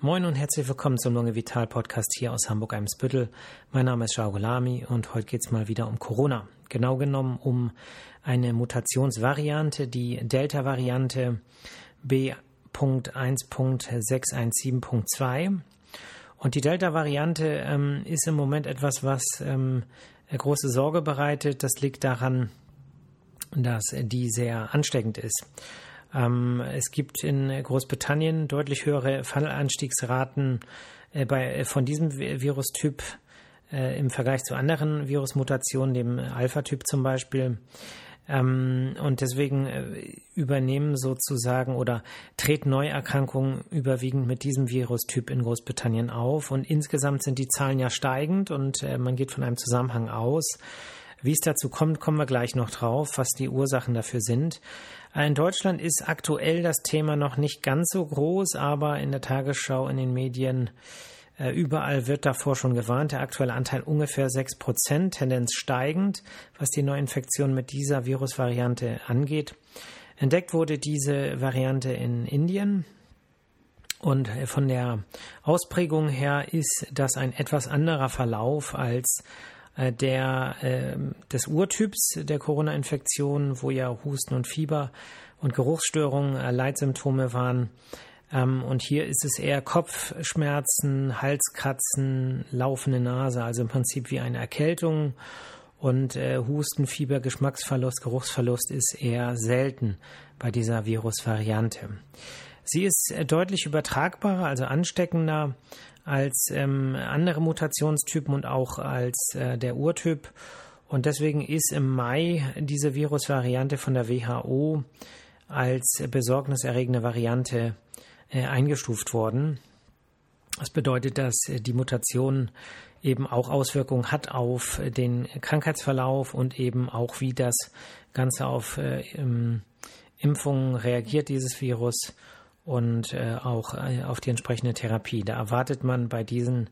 Moin und herzlich willkommen zum Lunge Vital Podcast hier aus Hamburg-Eimsbüttel. Mein Name ist Shaugulami und heute geht es mal wieder um Corona. Genau genommen um eine Mutationsvariante, die Delta-Variante B.1.617.2. Und die Delta-Variante ähm, ist im Moment etwas, was ähm, große Sorge bereitet. Das liegt daran, dass die sehr ansteckend ist. Ähm, es gibt in Großbritannien deutlich höhere Fallanstiegsraten äh, bei, äh, von diesem Virustyp äh, im Vergleich zu anderen Virusmutationen, dem Alpha-Typ zum Beispiel. Ähm, und deswegen übernehmen sozusagen oder treten Neuerkrankungen überwiegend mit diesem Virustyp in Großbritannien auf. Und insgesamt sind die Zahlen ja steigend und man geht von einem Zusammenhang aus. Wie es dazu kommt, kommen wir gleich noch drauf, was die Ursachen dafür sind. In Deutschland ist aktuell das Thema noch nicht ganz so groß, aber in der Tagesschau, in den Medien, äh, überall wird davor schon gewarnt. Der aktuelle Anteil ungefähr 6 Prozent, Tendenz steigend, was die Neuinfektion mit dieser Virusvariante angeht. Entdeckt wurde diese Variante in Indien. Und von der Ausprägung her ist das ein etwas anderer Verlauf als der, äh, des Urtyps der Corona-Infektion, wo ja Husten und Fieber und Geruchsstörungen äh, Leitsymptome waren. Ähm, und hier ist es eher Kopfschmerzen, Halskratzen, laufende Nase, also im Prinzip wie eine Erkältung. Und äh, Husten, Fieber, Geschmacksverlust, Geruchsverlust ist eher selten bei dieser Virusvariante. Sie ist äh, deutlich übertragbarer, also ansteckender als ähm, andere Mutationstypen und auch als äh, der Urtyp. Und deswegen ist im Mai diese Virusvariante von der WHO als besorgniserregende Variante äh, eingestuft worden. Das bedeutet, dass die Mutation eben auch Auswirkungen hat auf den Krankheitsverlauf und eben auch, wie das Ganze auf äh, Impfungen reagiert, dieses Virus und äh, auch äh, auf die entsprechende Therapie. Da erwartet man bei diesen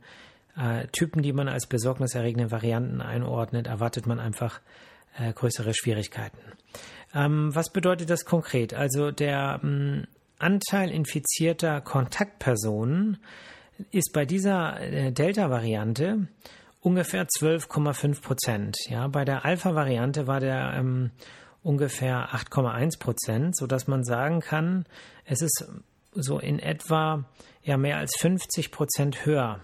äh, Typen, die man als besorgniserregende Varianten einordnet, erwartet man einfach äh, größere Schwierigkeiten. Ähm, was bedeutet das konkret? Also der ähm, Anteil infizierter Kontaktpersonen ist bei dieser äh, Delta-Variante ungefähr 12,5 Prozent. Ja, bei der Alpha-Variante war der ähm, ungefähr 8,1 Prozent, so dass man sagen kann, es ist so in etwa ja mehr als 50 Prozent höher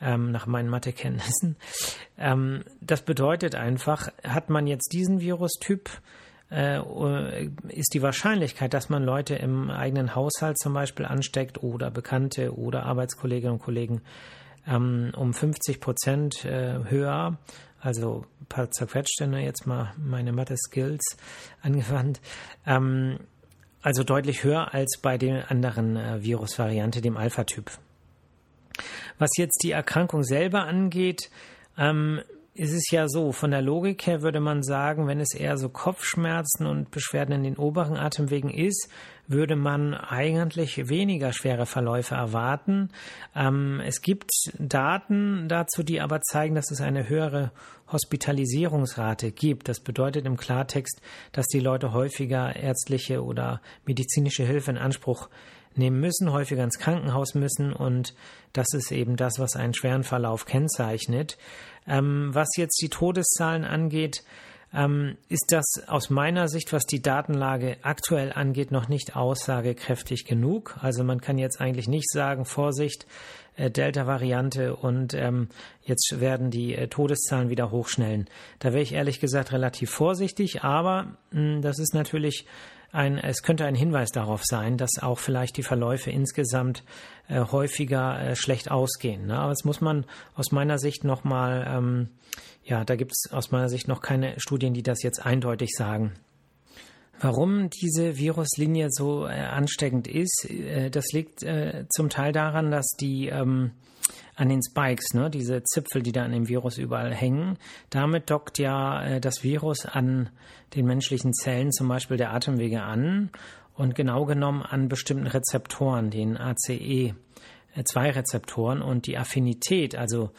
ähm, nach meinen Mathekenntnissen. Ähm, das bedeutet einfach, hat man jetzt diesen Virustyp, äh, ist die Wahrscheinlichkeit, dass man Leute im eigenen Haushalt zum Beispiel ansteckt oder Bekannte oder Arbeitskolleginnen und Kollegen ähm, um 50 Prozent äh, höher also ein paar zerquetschte, ne, jetzt mal meine Mathe-Skills angewandt. Ähm, also deutlich höher als bei der anderen äh, Virusvariante, dem Alpha-Typ. Was jetzt die Erkrankung selber angeht, ähm, ist es ja so, von der Logik her würde man sagen, wenn es eher so Kopfschmerzen und Beschwerden in den oberen Atemwegen ist, würde man eigentlich weniger schwere Verläufe erwarten. Ähm, es gibt Daten dazu, die aber zeigen, dass es eine höhere Hospitalisierungsrate gibt. Das bedeutet im Klartext, dass die Leute häufiger ärztliche oder medizinische Hilfe in Anspruch nehmen müssen, häufiger ins Krankenhaus müssen und das ist eben das, was einen schweren Verlauf kennzeichnet. Ähm, was jetzt die Todeszahlen angeht, ähm, ist das aus meiner Sicht, was die Datenlage aktuell angeht, noch nicht aussagekräftig genug. Also man kann jetzt eigentlich nicht sagen, Vorsicht, äh, Delta-Variante und ähm, jetzt werden die äh, Todeszahlen wieder hochschnellen. Da wäre ich ehrlich gesagt relativ vorsichtig, aber mh, hm, das ist natürlich ein, es könnte ein Hinweis darauf sein, dass auch vielleicht die Verläufe insgesamt äh, häufiger äh, schlecht ausgehen. Ne? Aber das muss man aus meiner Sicht nochmal, ähm, ja, da gibt es aus meiner Sicht noch keine Studien, die das jetzt eindeutig sagen. Warum diese Viruslinie so äh, ansteckend ist, äh, das liegt äh, zum Teil daran, dass die ähm, an den Spikes, ne, diese Zipfel, die da an dem Virus überall hängen. Damit dockt ja äh, das Virus an den menschlichen Zellen, zum Beispiel der Atemwege an und genau genommen an bestimmten Rezeptoren, den ACE2-Rezeptoren äh, und die Affinität, also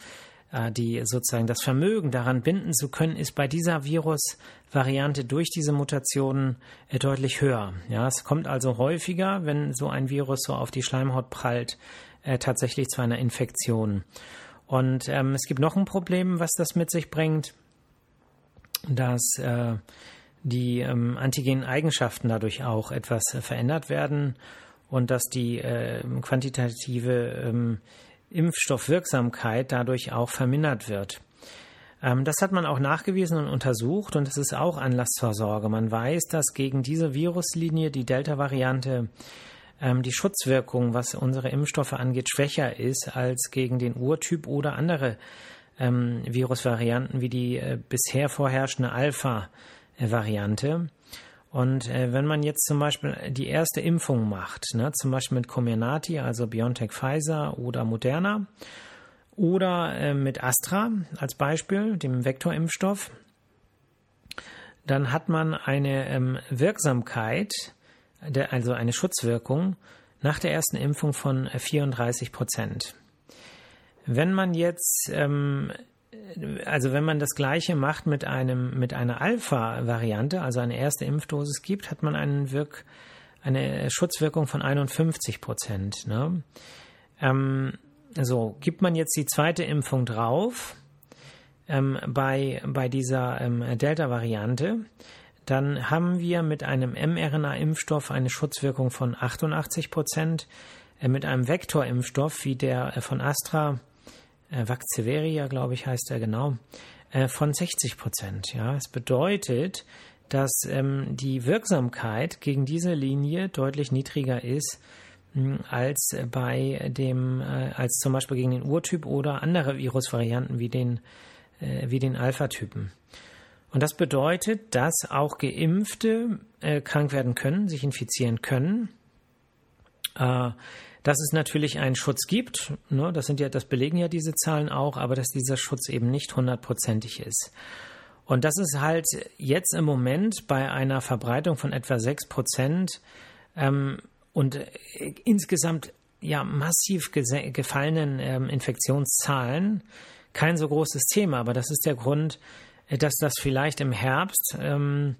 äh, die sozusagen das Vermögen daran binden zu können, ist bei dieser Virusvariante durch diese Mutationen äh, deutlich höher. Ja, es kommt also häufiger, wenn so ein Virus so auf die Schleimhaut prallt, äh, tatsächlich zu einer Infektion. Und ähm, es gibt noch ein Problem, was das mit sich bringt, dass äh, die ähm, antigenen Eigenschaften dadurch auch etwas äh, verändert werden und dass die äh, quantitative ähm, Impfstoffwirksamkeit dadurch auch vermindert wird. Ähm, das hat man auch nachgewiesen und untersucht und es ist auch Anlass zur Sorge. Man weiß, dass gegen diese Viruslinie die Delta-Variante ähm, die Schutzwirkung, was unsere Impfstoffe angeht, schwächer ist als gegen den Urtyp oder andere ähm, Virusvarianten wie die äh, bisher vorherrschende Alpha-Variante. Und äh, wenn man jetzt zum Beispiel die erste Impfung macht, ne, zum Beispiel mit Comirnaty, also BioNTech Pfizer oder Moderna, oder äh, mit Astra als Beispiel, dem Vektorimpfstoff, dann hat man eine ähm, Wirksamkeit, der, also eine Schutzwirkung nach der ersten Impfung von 34 Prozent. Wenn man jetzt, ähm, also wenn man das Gleiche macht mit einem mit einer Alpha-Variante, also eine erste Impfdosis gibt, hat man einen Wirk, eine Schutzwirkung von 51 Prozent. Ne? Ähm, so, gibt man jetzt die zweite Impfung drauf ähm, bei, bei dieser ähm, Delta-Variante, dann haben wir mit einem mRNA-Impfstoff eine Schutzwirkung von 88 Prozent, äh, mit einem Vektorimpfstoff wie der äh, von Astra, äh, glaube ich, heißt er genau, äh, von 60 Prozent. Ja, es bedeutet, dass ähm, die Wirksamkeit gegen diese Linie deutlich niedriger ist als bei dem, als zum Beispiel gegen den Urtyp oder andere Virusvarianten wie den, wie den Alpha-Typen. Und das bedeutet, dass auch Geimpfte äh, krank werden können, sich infizieren können. dass es natürlich einen Schutz gibt, ne, das sind ja, das belegen ja diese Zahlen auch, aber dass dieser Schutz eben nicht hundertprozentig ist. Und das ist halt jetzt im Moment bei einer Verbreitung von etwa sechs Prozent ähm, und äh, insgesamt ja massiv gefallenen ähm, Infektionszahlen kein so großes Thema, aber das ist der Grund, äh, dass das vielleicht im Herbst, ähm,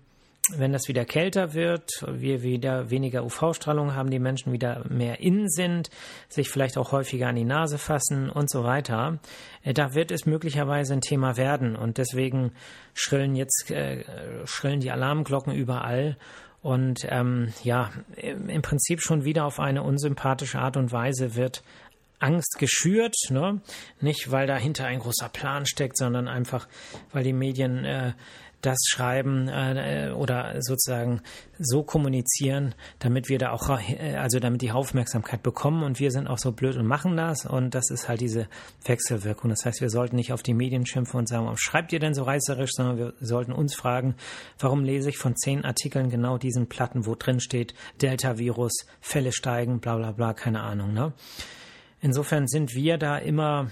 wenn das wieder kälter wird, wir wieder weniger UV-Strahlung haben, die Menschen wieder mehr innen sind, sich vielleicht auch häufiger an die Nase fassen und so weiter, äh, da wird es möglicherweise ein Thema werden. Und deswegen schrillen jetzt äh, schrillen die Alarmglocken überall und ähm, ja, im Prinzip schon wieder auf eine unsympathische Art und Weise wird Angst geschürt, ne? nicht weil dahinter ein großer Plan steckt, sondern einfach, weil die Medien äh, das schreiben äh, oder sozusagen so kommunizieren, damit wir da auch, äh, also damit die Aufmerksamkeit bekommen und wir sind auch so blöd und machen das und das ist halt diese Wechselwirkung. Das heißt, wir sollten nicht auf die Medien schimpfen und sagen, warum schreibt ihr denn so reißerisch, sondern wir sollten uns fragen, warum lese ich von zehn Artikeln genau diesen Platten, wo drin steht, Delta-Virus, Fälle steigen, bla bla bla, keine Ahnung. Ne? Insofern sind wir da immer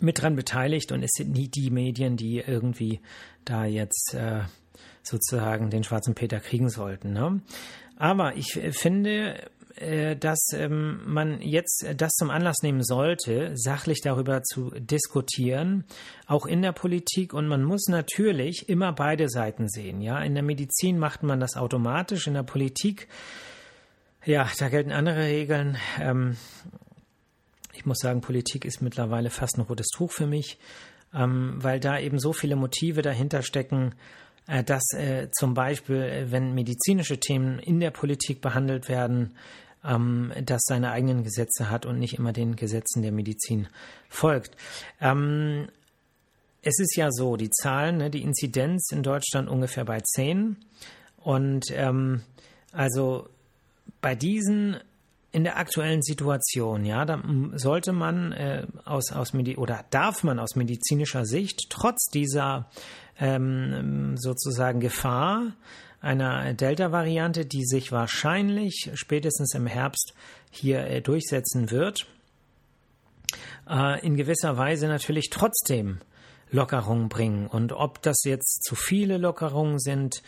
mit dran beteiligt und es sind nie die Medien, die irgendwie da jetzt äh, sozusagen den schwarzen Peter kriegen sollten. Ne? Aber ich finde, äh, dass ähm, man jetzt das zum Anlass nehmen sollte, sachlich darüber zu diskutieren, auch in der Politik. Und man muss natürlich immer beide Seiten sehen. Ja, in der Medizin macht man das automatisch, in der Politik, ja, da gelten andere Regeln. Ähm, ich muss sagen, Politik ist mittlerweile fast ein rotes Tuch für mich, ähm, weil da eben so viele Motive dahinter stecken, äh, dass äh, zum Beispiel, äh, wenn medizinische Themen in der Politik behandelt werden, ähm, das seine eigenen Gesetze hat und nicht immer den Gesetzen der Medizin folgt. Ähm, es ist ja so, die Zahlen, ne, die Inzidenz in Deutschland ungefähr bei 10. Und ähm, also bei diesen in der aktuellen Situation, ja, da sollte man äh, aus, aus Medi oder darf man aus medizinischer Sicht trotz dieser ähm, sozusagen Gefahr einer Delta-Variante, die sich wahrscheinlich spätestens im Herbst hier äh, durchsetzen wird, äh, in gewisser Weise natürlich trotzdem Lockerungen bringen. Und ob das jetzt zu viele Lockerungen sind,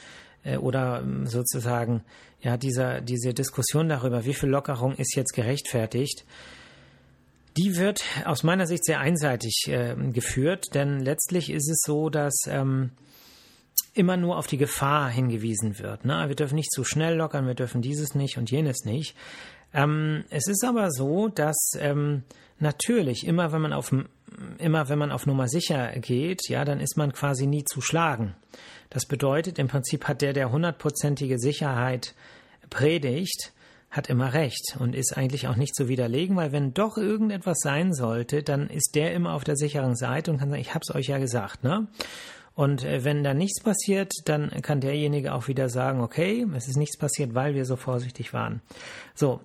oder ähm, sozusagen ja dieser diese Diskussion darüber, wie viel Lockerung ist jetzt gerechtfertigt, die wird aus meiner Sicht sehr einseitig äh, geführt, denn letztlich ist es so, dass ähm, immer nur auf die Gefahr hingewiesen wird. Ne? Wir dürfen nicht zu schnell lockern, wir dürfen dieses nicht und jenes nicht. Ähm, es ist aber so, dass ähm, natürlich immer, wenn man auf immer wenn man auf Nummer sicher geht, ja, dann ist man quasi nie zu schlagen. Das bedeutet, im Prinzip hat der, der hundertprozentige Sicherheit predigt, hat immer recht und ist eigentlich auch nicht zu widerlegen, weil wenn doch irgendetwas sein sollte, dann ist der immer auf der sicheren Seite und kann sagen, ich hab's euch ja gesagt, ne? Und äh, wenn da nichts passiert, dann kann derjenige auch wieder sagen, okay, es ist nichts passiert, weil wir so vorsichtig waren. So,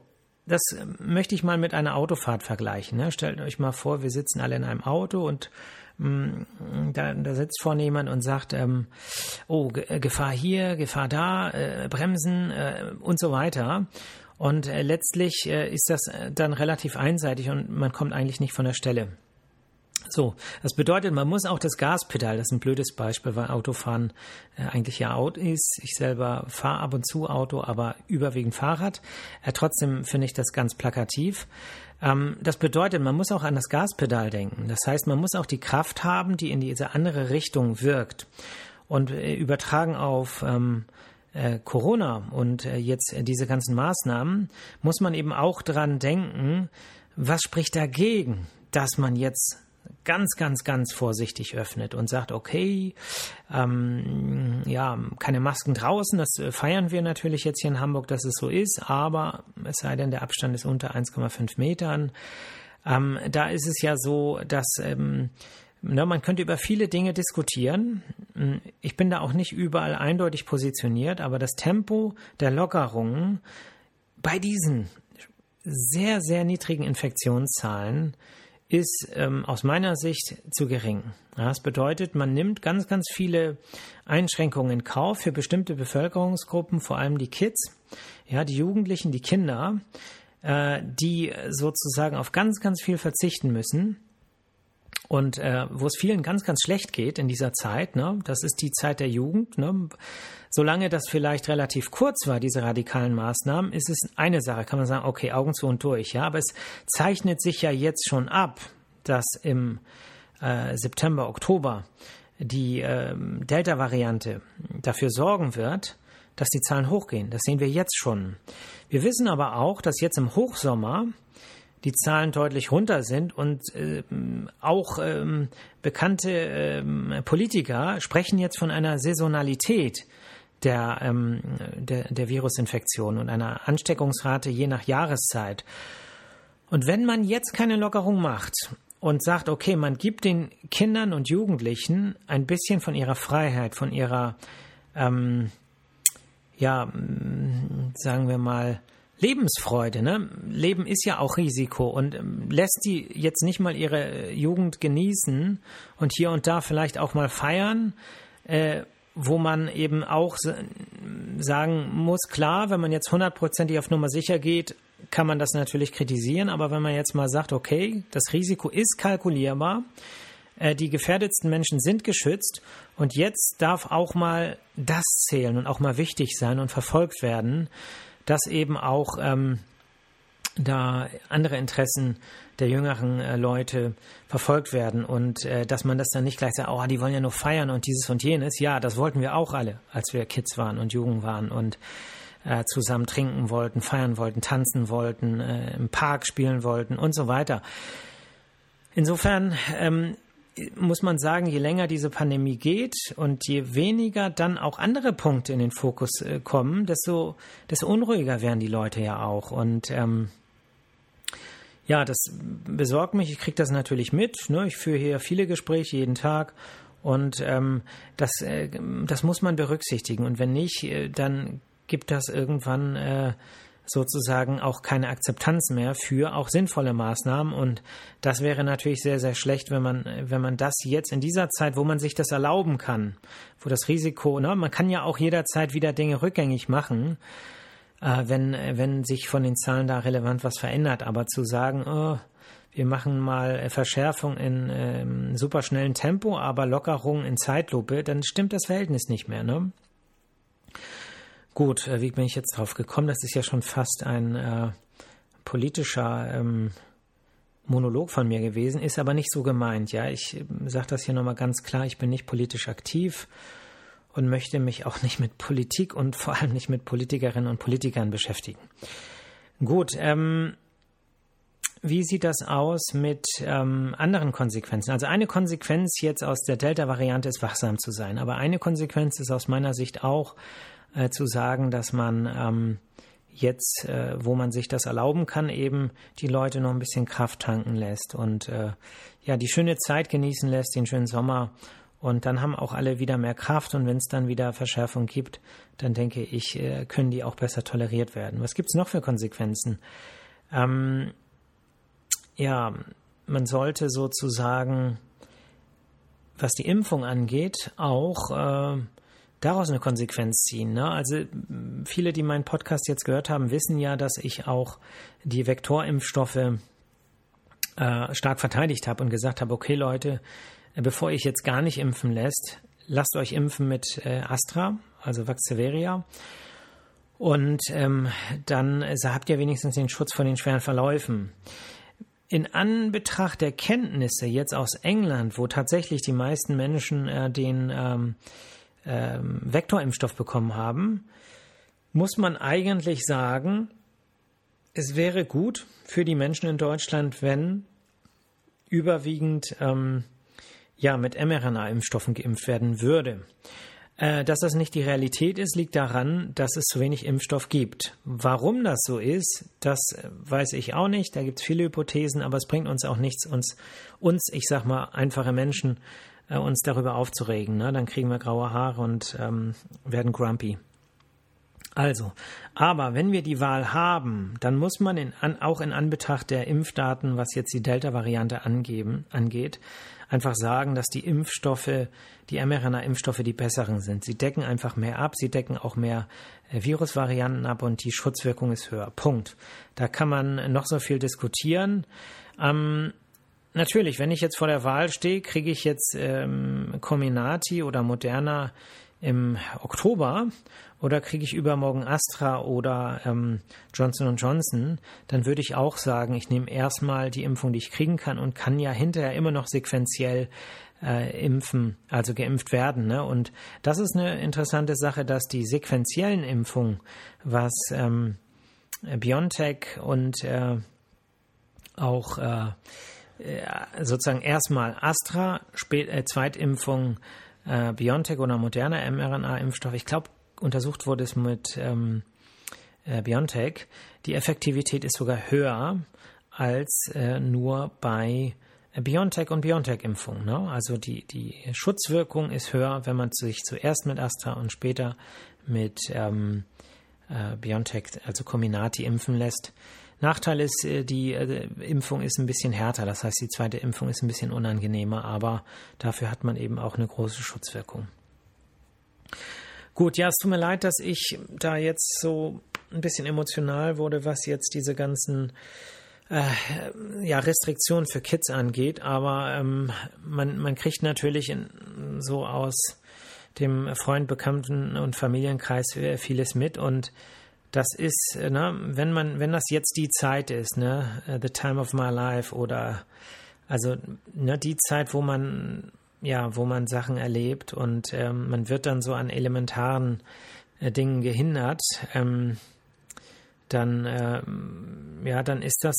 das äh, möchte ich mal mit einer Autofahrt vergleichen. Ne? Stellt euch mal vor, wir sitzen alle in einem Auto und mh, mm, da, da, sitzt vorne jemand und sagt, ähm, oh, Ge Gefahr hier, Gefahr da, äh, Bremsen äh, und so weiter. Und äh, letztlich äh, ist das dann relativ einseitig und man kommt eigentlich nicht von der Stelle. So, das bedeutet, man muss auch das Gaspedal, das ist ein blödes Beispiel, weil Autofahren äh, eigentlich ja out ist. Ich selber fahre ab und zu Auto, aber überwiegend Fahrrad. Äh, trotzdem finde ich das ganz plakativ. Ähm, das bedeutet, man muss auch an das Gaspedal denken. Das heißt, man muss auch die Kraft haben, die in diese andere Richtung wirkt. Und äh, übertragen auf ähm, äh, Corona und jetzt diese ganzen Maßnahmen, muss man eben auch dran denken, was spricht dagegen, dass man jetzt ganz, ganz, ganz vorsichtig öffnet und sagt, okay, ähm, ja, keine Masken draußen, das äh, feiern wir natürlich jetzt hier in Hamburg, dass es so ist, aber es sei denn, der Abstand ist unter 1,5 Metern. Ähm, da ist es ja so, dass ähm, ne, man könnte über viele Dinge diskutieren. Ich bin da auch nicht überall eindeutig positioniert, aber das Tempo der Lockerungen bei diesen sehr, sehr niedrigen Infektionszahlen ist ähm, aus meiner Sicht zu gering. Das bedeutet, man nimmt ganz, ganz viele Einschränkungen in Kauf für bestimmte Bevölkerungsgruppen, vor allem die Kids, ja, die Jugendlichen, die Kinder, äh, die sozusagen auf ganz, ganz viel verzichten müssen. Und äh, wo es vielen ganz, ganz schlecht geht in dieser Zeit, ne, das ist die Zeit der Jugend, ne, Solange das vielleicht relativ kurz war, diese radikalen Maßnahmen, ist es eine Sache, kann man sagen, okay, Augen zu und durch, ja, aber es zeichnet sich ja jetzt schon ab, dass im äh, September, Oktober die äh, Delta-Variante dafür sorgen wird, dass die Zahlen hochgehen. Das sehen wir jetzt schon. Wir wissen aber auch, dass jetzt im Hochsommer die Zahlen deutlich runter sind und äh, auch ähm, bekannte ähm, Politiker sprechen jetzt von einer Saisonalität der, ähm, der, der Virusinfektion und einer Ansteckungsrate je nach Jahreszeit. Und wenn man jetzt keine Lockerung macht und sagt, okay, man gibt den Kindern und Jugendlichen ein bisschen von ihrer Freiheit, von ihrer, ähm, ja, sagen wir mal, Lebensfreude, ne? Leben ist ja auch Risiko und ähm, lässt die jetzt nicht mal ihre Jugend genießen und hier und da vielleicht auch mal feiern, äh, wo man eben auch sagen muss, klar, wenn man jetzt hundertprozentig auf Nummer sicher geht, kann man das natürlich kritisieren, aber wenn man jetzt mal sagt, okay, das Risiko ist kalkulierbar, äh, die gefährdetsten Menschen sind geschützt und jetzt darf auch mal das zählen und auch mal wichtig sein und verfolgt werden, dass eben auch ähm, da andere Interessen der jüngeren äh, Leute verfolgt werden und äh, dass man das dann nicht gleich sagt, oh, die wollen ja nur feiern und dieses und jenes. Ja, das wollten wir auch alle, als wir Kids waren und Jugend waren und äh, zusammen trinken wollten, feiern wollten, tanzen wollten, äh, im Park spielen wollten und so weiter. Insofern ähm, muss man sagen, je länger diese Pandemie geht und je weniger dann auch andere Punkte in den Fokus äh, kommen, desto, desto unruhiger werden die Leute ja auch. Und ähm, ja, das besorgt mich. Ich kriege das natürlich mit. Ne? Ich führe hier viele Gespräche jeden Tag. Und ähm, das, äh, das muss man berücksichtigen. Und wenn nicht, äh, dann gibt das irgendwann äh, sozusagen auch keine Akzeptanz mehr für auch sinnvolle Maßnahmen. Und das wäre natürlich sehr, sehr schlecht, wenn man, wenn man das jetzt in dieser Zeit, wo man sich das erlauben kann, wo das Risiko, ne, man kann ja auch jederzeit wieder Dinge rückgängig machen äh, wenn, wenn sich von den Zahlen da relevant was verändert. Aber zu sagen, oh, wir machen mal Verschärfung in ähm, superschnellen Tempo, aber Lockerung in Zeitlupe, dann stimmt das Verhältnis nicht mehr. Ne? Gut, äh, wie bin ich jetzt drauf gekommen? Das ist ja schon fast ein äh, politischer ähm, Monolog von mir gewesen, ist aber nicht so gemeint. Ja, ich äh, sage das hier nochmal ganz klar, ich bin nicht politisch aktiv und möchte mich auch nicht mit Politik und vor allem nicht mit Politikerinnen und Politikern beschäftigen. Gut, ähm, wie sieht das aus mit ähm, anderen Konsequenzen? Also eine Konsequenz jetzt aus der Delta-Variante ist wachsam zu sein, aber eine Konsequenz ist aus meiner Sicht auch äh, zu sagen, dass man ähm, jetzt, äh, wo man sich das erlauben kann, eben die Leute noch ein bisschen Kraft tanken lässt und äh, ja die schöne Zeit genießen lässt, den schönen Sommer. Und dann haben auch alle wieder mehr Kraft und wenn es dann wieder Verschärfung gibt, dann denke ich, äh, können die auch besser toleriert werden. Was gibt es noch für Konsequenzen? Ähm, ja, man sollte sozusagen, was die Impfung angeht, auch äh, daraus eine Konsequenz ziehen. Ne? Also viele, die meinen Podcast jetzt gehört haben, wissen ja, dass ich auch die Vektorimpfstoffe äh, stark verteidigt habe und gesagt habe, okay Leute, äh, bevor ich jetzt gar nicht impfen lässt, lasst euch impfen mit äh, Astra, also Vaxeveria. Und ähm, dann äh, habt ihr wenigstens den Schutz vor den schweren Verläufen. In Anbetracht der Kenntnisse jetzt aus England, wo tatsächlich die meisten Menschen äh, den ähm, ähm, Vektorimpfstoff bekommen haben, muss man eigentlich sagen, es wäre gut für die Menschen in Deutschland, wenn überwiegend ähm, ja mit mRNA-Impfstoffen geimpft werden würde. Äh, dass das nicht die Realität ist, liegt daran, dass es zu wenig Impfstoff gibt. Warum das so ist, das weiß ich auch nicht. Da gibt es viele Hypothesen, aber es bringt uns auch nichts, uns, uns ich sag mal, einfache Menschen, äh, uns darüber aufzuregen. Ne? Dann kriegen wir graue Haare und ähm, werden grumpy. Also, aber wenn wir die Wahl haben, dann muss man in, an, auch in Anbetracht der Impfdaten, was jetzt die Delta-Variante angeht, einfach sagen, dass die Impfstoffe, die mRNA-Impfstoffe die besseren sind. Sie decken einfach mehr ab, sie decken auch mehr äh, Virusvarianten ab und die Schutzwirkung ist höher. Punkt. Da kann man noch so viel diskutieren. Ähm, natürlich, wenn ich jetzt vor der Wahl stehe, kriege ich jetzt ähm, Comirnaty oder Moderna im Oktober oder kriege ich übermorgen Astra oder ähm, Johnson Johnson, dann würde ich auch sagen, ich nehme erstmal die Impfung, die ich kriegen kann und kann ja hinterher immer noch sequenziell äh, impfen, also geimpft werden. Ne? Und das ist eine interessante Sache, dass die sequenziellen Impfungen, was ähm, BioNTech und äh, auch äh sozusagen erstmal Astra, spät, äh, Zweitimpfung äh, BioNTech oder moderner mRNA-Impfstoff, ich glaube, untersucht wurde es mit ähm, äh, BioNTech, die Effektivität ist sogar höher als äh, nur bei BioNTech und BioNTech-Impfung. Ne? Also die, die Schutzwirkung ist höher, wenn man sich zuerst mit Astra und später mit ähm, äh, BioNTech, also Comirnaty, impfen lässt. Nachteil ist, äh, die äh, Impfung ist ein bisschen härter, das heißt, die zweite Impfung ist ein bisschen unangenehmer, aber dafür hat man eben auch eine große Schutzwirkung. Gut, ja, es tut mir leid, dass ich da jetzt so ein bisschen emotional wurde, was jetzt diese ganzen äh, ja, Restriktionen für Kids angeht, aber ähm, man, man kriegt natürlich in, so aus dem Freund, Bekannten und Familienkreis vieles mit und das ist, äh, ne, wenn man, wenn das jetzt die Zeit ist, ne, äh, the time of my life oder also ne, die Zeit, wo man ja, wo man Sachen erlebt und ähm, man wird dann so an elementaren äh, Dingen gehindert, ähm, dann äh, ja, dann ist das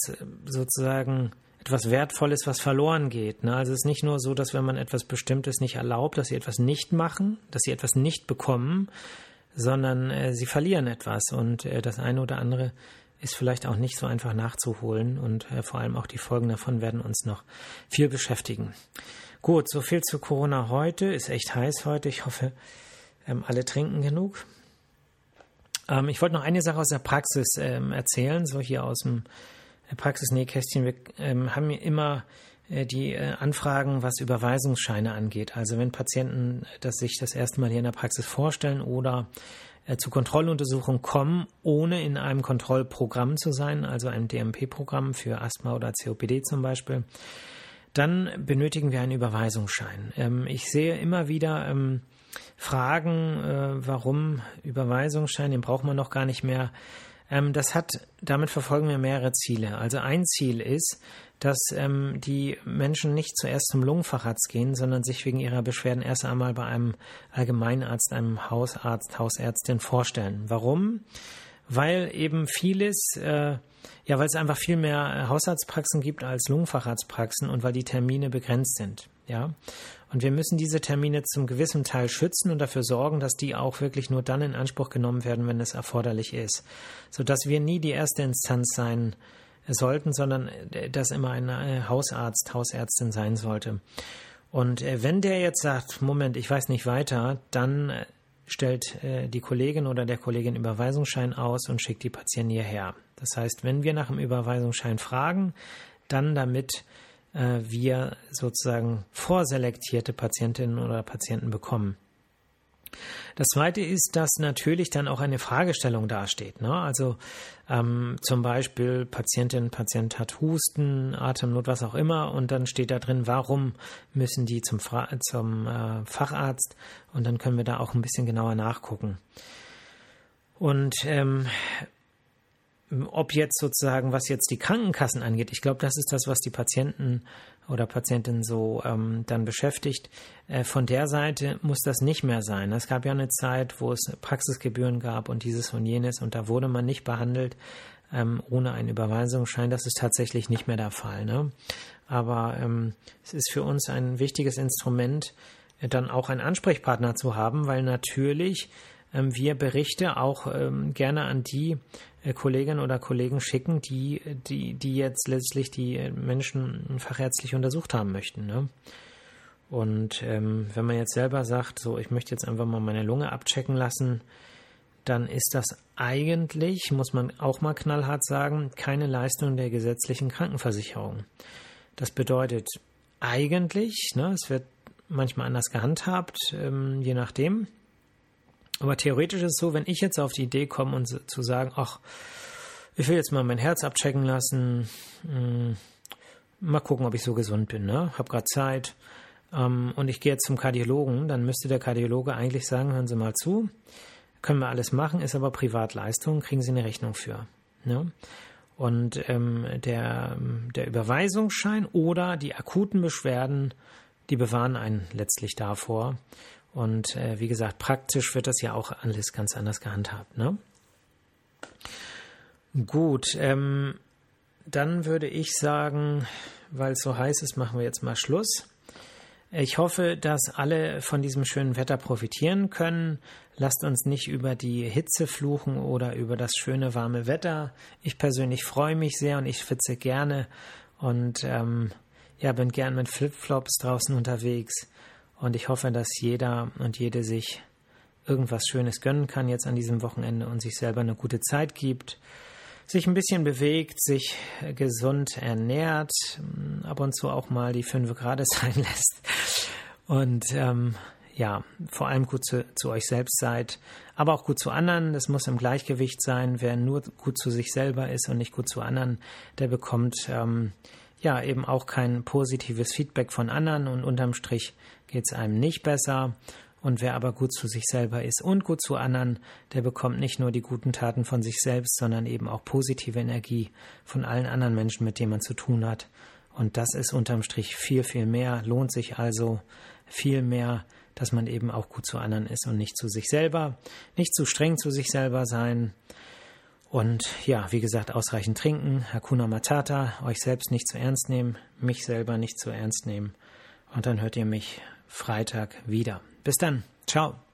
sozusagen etwas Wertvolles, was verloren geht. Ne? Also es ist nicht nur so, dass wenn man etwas Bestimmtes nicht erlaubt, dass sie etwas nicht machen, dass sie etwas nicht bekommen, sondern äh, sie verlieren etwas und äh, das eine oder andere ist vielleicht auch nicht so einfach nachzuholen und äh, vor allem auch die Folgen davon werden uns noch viel beschäftigen. Gut, so viel zu Corona heute. Ist echt heiß heute. Ich hoffe, ähm, alle trinken genug. Ähm, ich wollte noch eine Sache aus der Praxis ähm, erzählen, so hier aus dem äh, Praxisnähkästchen. Wir ähm, haben immer äh, die äh, Anfragen, was Überweisungsscheine angeht. Also wenn Patienten das sich das erste Mal hier in der Praxis vorstellen oder äh, zu Kontrolluntersuchungen kommen, ohne in einem Kontrollprogramm zu sein, also einem DMP-Programm für Asthma oder COPD zum Beispiel, dann benötigen wir einen Überweisungsschein. Ähm, ich sehe immer wieder ähm, Fragen, warum Überweisungsschein, den braucht man noch gar nicht mehr. Ähm, das hat, damit verfolgen wir mehrere Ziele. Also ein Ziel ist, dass ähm, die Menschen nicht zuerst zum Lungenfacharzt gehen, sondern sich wegen ihrer Beschwerden erst einmal bei einem Allgemeinarzt, einem Hausarzt, Hausärztin vorstellen. Warum? weil eben vieles, äh, ja, weil es einfach viel mehr Hausarztpraxen gibt als Lungenfacharztpraxen und weil die Termine begrenzt sind. Ja, und wir müssen diese Termine zum gewissen Teil schützen und dafür sorgen, dass die auch wirklich nur dann in Anspruch genommen werden, wenn es erforderlich ist, sodass wir nie die erste Instanz sein sollten, sondern äh, dass immer ein äh, Hausarzt, Hausärztin sein sollte. Und äh, wenn der jetzt sagt, Moment, ich weiß nicht weiter, dann stellt die Kollegin oder der Kollegin Überweisungsschein aus und schickt die Patienten hierher. Das heißt, wenn wir nach dem Überweisungsschein fragen, dann damit wir sozusagen vorselektierte Patientinnen oder Patienten bekommen. Das zweite ist, dass natürlich dann auch eine Fragestellung dasteht. Ne? Also ähm, zum Beispiel Patientin, Patient hat Husten, Atemnot, was auch immer, und dann steht da drin, warum müssen die zum, Fra zum äh, Facharzt? Und dann können wir da auch ein bisschen genauer nachgucken. Und ähm, ob jetzt sozusagen, was jetzt die Krankenkassen angeht, ich glaube, das ist das, was die Patienten oder Patientinnen so ähm, dann beschäftigt. Äh, von der Seite muss das nicht mehr sein. Es gab ja eine Zeit, wo es Praxisgebühren gab und dieses und jenes und da wurde man nicht behandelt ähm, ohne einen Überweisungsschein. Das ist tatsächlich nicht mehr der Fall. Ne? Aber ähm, es ist für uns ein wichtiges Instrument, äh, dann auch einen Ansprechpartner zu haben, weil natürlich wir Berichte auch ähm, gerne an die äh, Kolleginnen oder Kollegen schicken, die, die, die jetzt letztlich die äh, Menschen fachärztlich untersucht haben möchten. Ne? Und ähm, wenn man jetzt selber sagt, so, ich möchte jetzt einfach mal meine Lunge abchecken lassen, dann ist das eigentlich, muss man auch mal knallhart sagen, keine Leistung der gesetzlichen Krankenversicherung. Das bedeutet eigentlich, ne, es wird manchmal anders gehandhabt, ähm, je nachdem, aber theoretisch ist es so, wenn ich jetzt auf die Idee komme und zu sagen, ach, ich will jetzt mal mein Herz abchecken lassen, hm, mal gucken, ob ich so gesund bin, ne? Hab gerade Zeit ähm, und ich gehe jetzt zum Kardiologen, dann müsste der Kardiologe eigentlich sagen, hören Sie mal zu, können wir alles machen, ist aber Privatleistung, kriegen Sie eine Rechnung für. Ne? Und ähm, der, der Überweisungsschein oder die akuten Beschwerden, die bewahren einen letztlich davor. Und äh, wie gesagt, praktisch wird das ja auch alles ganz anders gehandhabt. Ne? Gut, ähm, dann würde ich sagen, weil es so heiß ist, machen wir jetzt mal Schluss. Ich hoffe, dass alle von diesem schönen Wetter profitieren können. Lasst uns nicht über die Hitze fluchen oder über das schöne warme Wetter. Ich persönlich freue mich sehr und ich schwitze gerne und ähm, ja, bin gern mit Flipflops draußen unterwegs. Und ich hoffe, dass jeder und jede sich irgendwas Schönes gönnen kann jetzt an diesem Wochenende und sich selber eine gute Zeit gibt, sich ein bisschen bewegt, sich gesund ernährt, ab und zu auch mal die fünf Grad sein lässt und ähm, ja, vor allem gut zu, zu, euch selbst seid, aber auch gut zu anderen. Das muss im Gleichgewicht sein. Wer nur gut zu sich selber ist und nicht gut zu anderen, der bekommt ähm, ja eben auch kein positives Feedback von anderen und unterm Strich geht es einem nicht besser. Und wer aber gut zu sich selber ist und gut zu anderen, der bekommt nicht nur die guten Taten von sich selbst, sondern eben auch positive Energie von allen anderen Menschen, mit denen man zu tun hat. Und das ist unterm Strich viel, viel mehr, lohnt sich also viel mehr, dass man eben auch gut zu anderen ist und nicht zu sich selber, nicht zu streng zu sich selber sein, und ja, wie gesagt, ausreichend trinken, Hakuna Matata, euch selbst nicht zu ernst nehmen, mich selber nicht zu ernst nehmen. Und dann hört ihr mich Freitag wieder. Bis dann. Ciao.